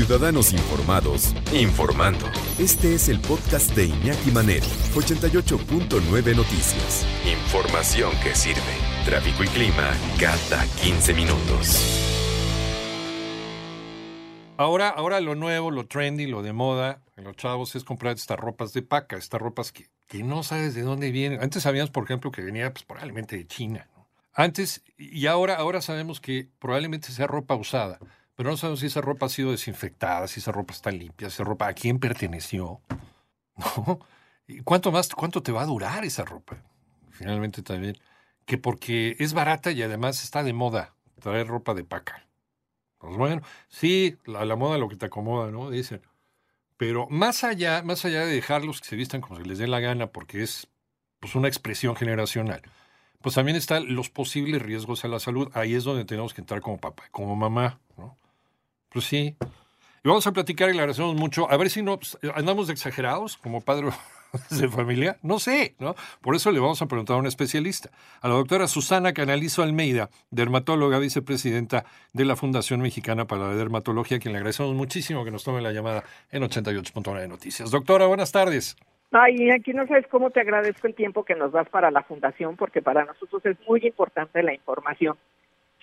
Ciudadanos informados, informando. Este es el podcast de Iñaki Manero, 88.9 Noticias. Información que sirve. Tráfico y clima cada 15 minutos. Ahora, ahora lo nuevo, lo trendy, lo de moda en los chavos es comprar estas ropas de paca, estas ropas que, que no sabes de dónde vienen. Antes sabíamos, por ejemplo, que venía pues, probablemente de China. Antes, y ahora, ahora sabemos que probablemente sea ropa usada, pero no sabemos si esa ropa ha sido desinfectada, si esa ropa está limpia, si esa ropa a quién perteneció. ¿No? ¿Y cuánto más, cuánto te va a durar esa ropa? Finalmente también. Que porque es barata y además está de moda traer ropa de paca. Pues bueno, sí, la, la moda lo que te acomoda, ¿no? Dicen. Pero más allá, más allá de dejarlos que se vistan como se les dé la gana, porque es pues, una expresión generacional, pues también están los posibles riesgos a la salud. Ahí es donde tenemos que entrar como papá, como mamá. Pues sí. Y vamos a platicar y le agradecemos mucho. A ver si no pues, andamos de exagerados como padre de familia. No sé, ¿no? Por eso le vamos a preguntar a un especialista, a la doctora Susana Canalizo Almeida, dermatóloga, vicepresidenta de la Fundación Mexicana para la Dermatología, a quien le agradecemos muchísimo que nos tome la llamada en 88.9 de Noticias. Doctora, buenas tardes. Ay, aquí no sabes cómo te agradezco el tiempo que nos das para la fundación, porque para nosotros es muy importante la información.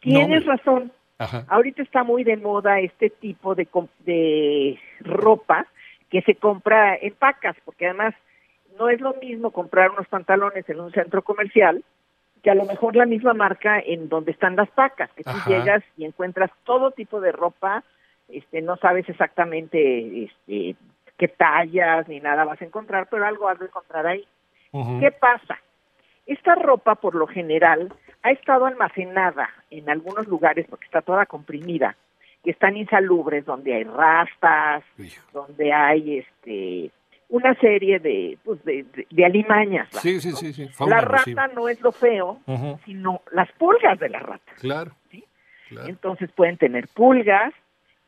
Tienes No, razón. Ajá. Ahorita está muy de moda este tipo de, de ropa que se compra en pacas, porque además no es lo mismo comprar unos pantalones en un centro comercial que a lo mejor la misma marca en donde están las pacas, que tú Ajá. llegas y encuentras todo tipo de ropa, este, no sabes exactamente este, qué tallas ni nada vas a encontrar, pero algo has de encontrar ahí. ¿Qué pasa? Esta ropa, por lo general, ha estado almacenada en algunos lugares porque está toda comprimida, que están insalubres, donde hay rastas, donde hay este una serie de pues de, de- de alimañas. Sí, sí, sí, sí. La rata no es lo feo, sino las pulgas de la rata. Claro. ¿Sí? claro. Entonces pueden tener pulgas.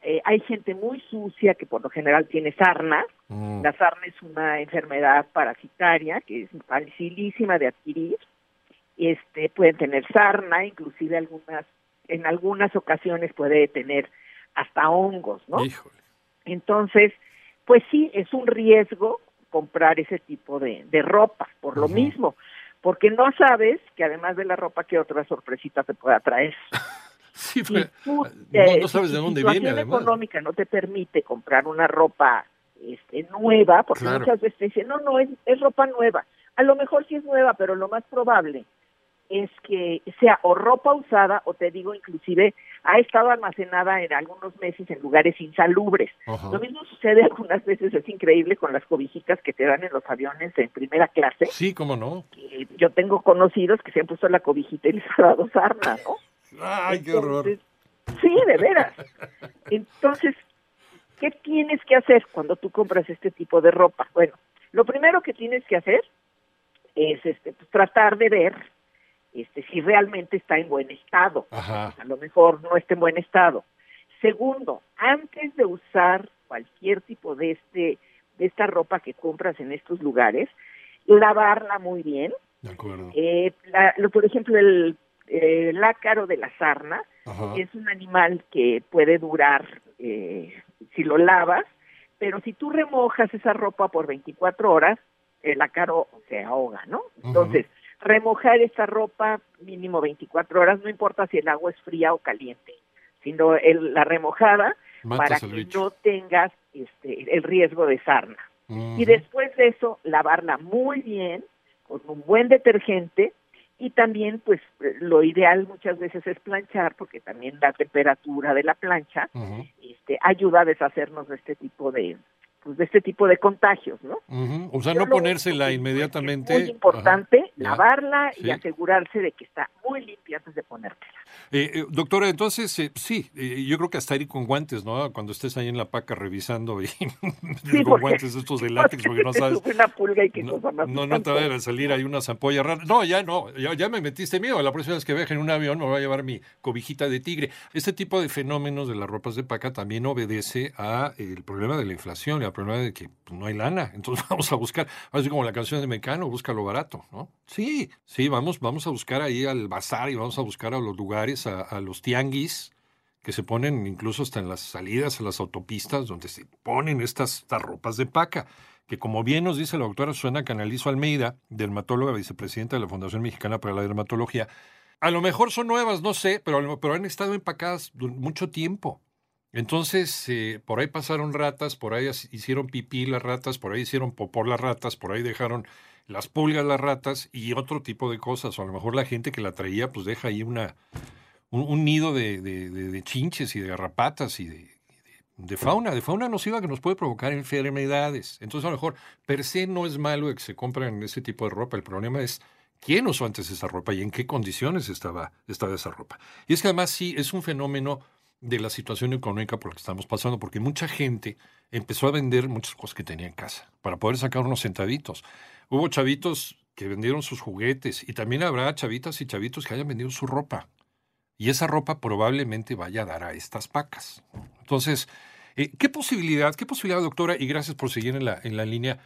eh, hay gente muy sucia que por lo general tiene sarna. Mm. La sarna es una enfermedad parasitaria que es facilísima de adquirir. Este, pueden tener sarna, inclusive algunas, en algunas ocasiones puede tener hasta hongos, ¿no? Híjole. Entonces, pues sí, es un riesgo comprar ese tipo de, de ropa, por lo mismo, porque no sabes que además de la ropa, que otra sorpresita te pueda traer. Sí, pero, tú, no, eh, no sabes de dónde viene, además. económica no te permite comprar una ropa este, nueva, porque Claro. muchas veces te dicen, no, no, es, es ropa nueva. A lo mejor sí es nueva, pero lo más probable es que sea o ropa usada o te digo inclusive ha estado almacenada en algunos meses en lugares insalubres. Lo mismo sucede algunas veces, es increíble con las cobijitas que te dan en los aviones en primera clase. Sí, cómo no. que Yo tengo conocidos que se han puesto la cobijita y les ha dado sarna, ¿no? Ay, qué horror. Sí, de veras. Entonces, ¿qué tienes que hacer cuando tú compras este tipo de ropa? Bueno, lo primero que tienes que hacer es este, pues, tratar de ver este, si realmente está en buen estado. Ajá. A lo mejor no está en buen estado. Segundo, antes de usar cualquier tipo de este de esta ropa que compras en estos lugares, lavarla muy bien. De acuerdo. Eh, la- lo- por ejemplo, el eh, el ácaro de la sarna Ajá. es un animal que puede durar eh, si lo lavas, pero si tú remojas esa ropa por 24 horas, el ácaro se ahoga, ¿no? Entonces, remojar esa ropa mínimo 24 horas, no importa si el agua es fría o caliente, sino el- la remojada Matas para que bicho. no tengas este, el riesgo de sarna. Y después de eso, lavarla muy bien, con un buen detergente, y también, pues, lo ideal muchas veces es planchar, porque también la temperatura de la plancha este, ayuda a deshacernos de este tipo de, pues de este tipo de contagios, ¿no? O sea, no ponérsela inmediatamente. Es muy importante lavarla y asegurarse de que está muy limpia antes de ponértela. Eh, eh, doctora, entonces, eh, sí, yo creo que hasta ir con guantes, ¿no? Cuando estés ahí en la paca revisando y con guantes estos de látex, porque no sabes. Una pulga y que no, no, no, te va a salir ahí una zampolla rara. No, ya no, ya, ya, me metiste miedo. La próxima vez que viaje en un avión me voy a llevar mi cobijita de tigre. Este tipo de fenómenos de las ropas de paca también obedece a el problema de la inflación y al problema de que pues, no hay lana. Entonces vamos a buscar, así como la canción de Mecano, busca lo barato, ¿no? Sí, sí, vamos, vamos a buscar ahí al bazar y vamos a buscar a los lugares, a, los tianguis que se ponen incluso hasta en las salidas a las autopistas donde se ponen estas, ropas de paca que como bien nos dice la doctora Susana Canalizo Almeida, dermatóloga, vicepresidenta de la Fundación Mexicana para la Dermatología, a lo mejor son nuevas, no sé, pero, pero han estado empacadas mucho tiempo. Entonces, eh, por ahí pasaron ratas, por ahí hicieron pipí las ratas, por ahí hicieron popó las ratas, por ahí dejaron las pulgas las ratas y otro tipo de cosas. O a lo mejor la gente que la traía, pues deja ahí una, un, nido de, chinches y de garrapatas y de, de, fauna, de fauna nociva que nos puede provocar enfermedades. Entonces, a lo mejor, per se no es malo que se compren ese tipo de ropa. El problema es quién usó antes esa ropa y en qué condiciones estaba, estaba esa ropa. Y es que además sí, es un fenómeno de la situación económica por la que estamos pasando, porque mucha gente empezó a vender muchas cosas que tenía en casa para poder sacar unos centavitos. Hubo chavitos que vendieron sus juguetes y también habrá chavitas y chavitos que hayan vendido su ropa. Y esa ropa probablemente vaya a dar a estas pacas. Entonces, eh, ¿qué posibilidad, qué posibilidad, doctora, y gracias por seguir en la, en la línea,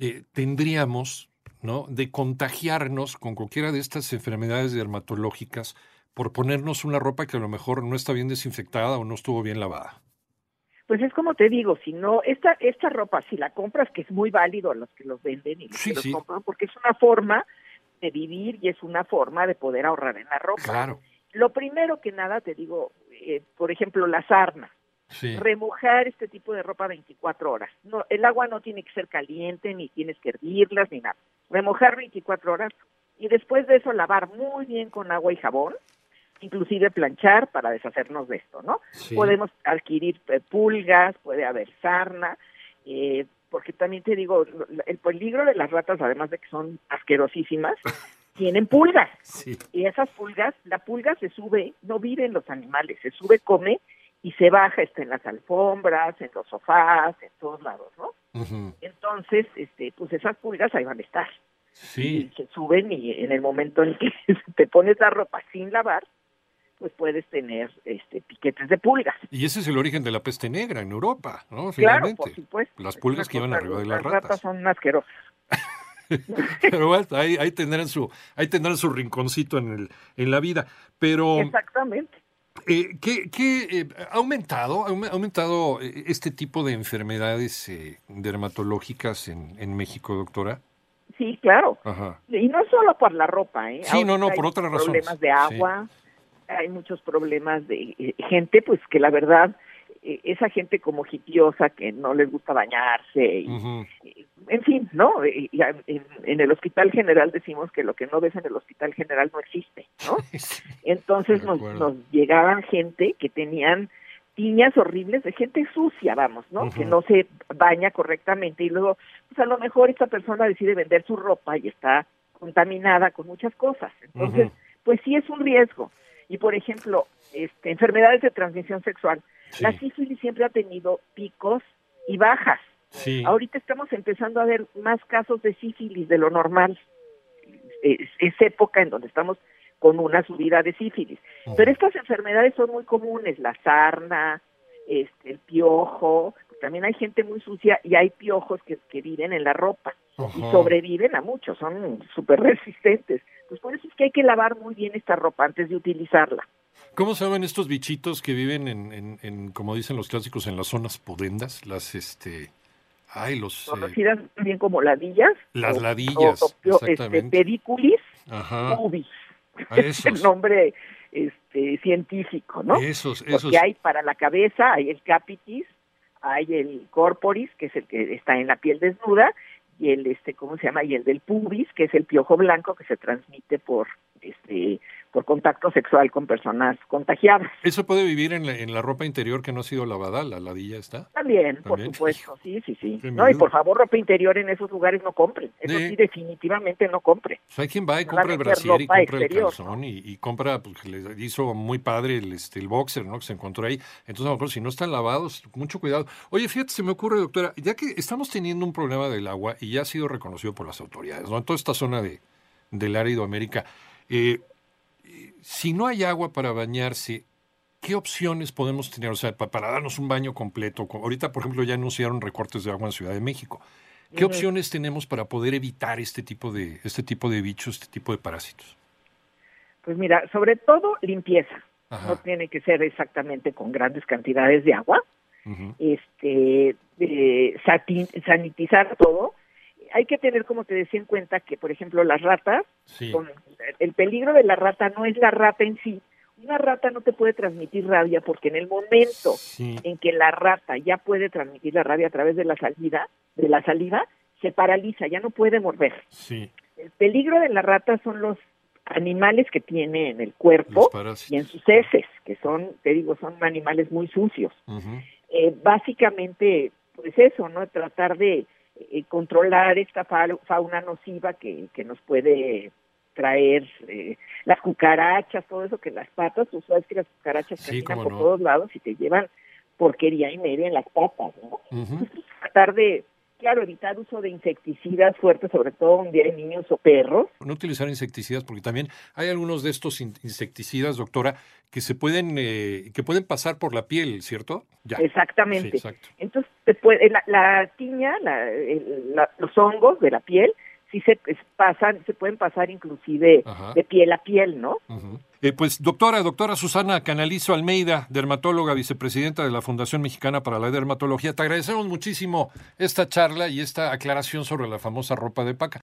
eh, tendríamos ¿no? de contagiarnos con cualquiera de estas enfermedades dermatológicas por ponernos una ropa que a lo mejor no está bien desinfectada o no estuvo bien lavada? Pues es como te digo, si no, esta, esta ropa, si la compras, que es muy válido a los que los venden y los que los compran, porque es una forma de vivir y es una forma de poder ahorrar en la ropa. Claro. Lo primero que nada, te digo, eh, por ejemplo, la sarna. Sí. Remojar este tipo de ropa 24 horas. No, el agua no tiene que ser caliente, ni tienes que hervirlas, ni nada. Remojar 24 horas y después de eso lavar muy bien con agua y jabón inclusive planchar para deshacernos de esto, ¿no? Podemos adquirir eh, pulgas, puede haber sarna, eh, porque también te digo, el peligro de las ratas, además de que son asquerosísimas, tienen pulgas. Y esas pulgas, la pulga se sube, no vive en los animales, se sube, come y se baja, está en las alfombras, en los sofás, en todos lados, ¿no? Entonces, este, pues esas pulgas ahí van a estar. Sí. Y se suben y en el momento en que te pones la ropa sin lavar, pues puedes tener este piquetes de pulgas. Y ese es el origen de la peste negra en Europa, ¿no? Claro, por supuesto. Las pulgas que iban arriba de las, ratas. Las ratas son asquerosas. Pero bueno, ahí, ahí, tendrán su, ahí tendrán su rinconcito en, el, en la vida. Pero, Exactamente. Eh, ¿Qué, qué eh, ha aumentado, ha aumentado eh, este tipo de enfermedades eh, dermatológicas en, en México, doctora? Sí, claro. Ajá. Y no solo por la ropa, ¿eh? Sí, no, no, por otras razones. Problemas de agua, hay muchos problemas de eh, gente, pues que la verdad, esa gente como hitiosa que no les gusta bañarse, y, en fin, ¿no? en, el Hospital General decimos que lo que no ves en el Hospital General no existe, ¿no? Entonces nos, nos llegaban gente que tenían tiñas horribles de gente sucia, vamos, ¿no? Que no se baña correctamente y luego, pues a lo mejor esta persona decide vender su ropa y está contaminada con muchas cosas. Entonces, pues sí es un riesgo. Y por ejemplo, este, enfermedades de transmisión sexual. La sífilis siempre ha tenido picos y bajas. Ahorita estamos empezando a ver más casos de sífilis de lo normal. Es, época en donde estamos con una subida de sífilis. Pero estas enfermedades son muy comunes, la sarna, este, el piojo, también hay gente muy sucia y hay piojos que, que viven en la ropa y sobreviven a muchos, son súper resistentes. Pues por eso es que hay que lavar muy bien esta ropa antes de utilizarla. ¿Cómo se llaman estos bichitos que viven en, en, como dicen los clásicos, en las zonas pudendas? Las, este... Ay, los... Eh, Conocidas también como ladillas. Las ladillas, o, Este, pediculis pubis. es el nombre este, científico, ¿no? Esos, esos. Porque hay para la cabeza, hay el capitis, hay el corporis, que es el que está en la piel desnuda, y el este cómo se llama y el del pubis que es el piojo blanco que se transmite por este, por contacto sexual con personas contagiadas. ¿Eso puede vivir en la, en la ropa interior que no ha sido lavada? ¿La ladilla está? También, por supuesto, sí, sí, sí. Qué No, y por favor, ropa interior en esos lugares no compren. Eso Sí. sí, definitivamente no compre. Pues hay quien va y compra el brasier y compra el calzón y, y compra, pues que le hizo muy padre el, este, el boxer, ¿no? Que se encontró ahí. Entonces, a lo mejor si no están lavados, mucho cuidado. Oye, fíjate, se me ocurre, doctora, ya que estamos teniendo un problema del agua y ya ha sido reconocido por las autoridades, ¿no? En toda esta zona de, del área América, eh, si no hay agua para bañarse, ¿qué opciones podemos tener? O sea, pa- para darnos un baño completo. Co- Ahorita, por ejemplo, ya anunciaron recortes de agua en Ciudad de México. ¿Qué opciones tenemos para poder evitar este tipo de, este tipo de bichos, este tipo de parásitos? Pues mira, sobre todo limpieza. Ajá. No tiene que ser exactamente con grandes cantidades de agua. Este eh, sanitizar todo. Hay que tener, como te decía, en cuenta que, por ejemplo, las ratas, Sí. con- el peligro de la rata no es la rata en sí. Una rata no te puede transmitir rabia porque en el momento Sí. en que la rata ya puede transmitir la rabia a través de la salida, de la saliva, se paraliza, ya no puede morder. Sí. El peligro de la rata son los animales que tiene en el cuerpo y en sus heces, que son, te digo, son animales muy sucios eh, básicamente, pues eso, ¿no? Tratar de eh, controlar esta fa- fauna nociva que, que nos puede traer eh, las cucarachas, todo eso que las patas, tú sabes que las cucarachas Sí, caminan por no. todos lados y te llevan porquería y media en las patas, ¿no? Ujú. Tratar de, claro, evitar uso de insecticidas fuertes, sobre todo donde hay niños o perros, No utilizar insecticidas porque también hay algunos de estos in- insecticidas, doctora, que se pueden eh, que pueden pasar por la piel, ¿cierto? Ya. exactamente. Sí, exacto. Entonces, se puede, la, la tiña, la- los hongos de la piel, sí se pasan, se pueden pasar inclusive Ajá. de piel a piel, ¿no? Ujú. Eh, pues doctora, doctora Susana Canalizo Almeida, dermatóloga, vicepresidenta de la Fundación Mexicana para la Dermatología, te agradecemos muchísimo esta charla y esta aclaración sobre la famosa ropa de paca.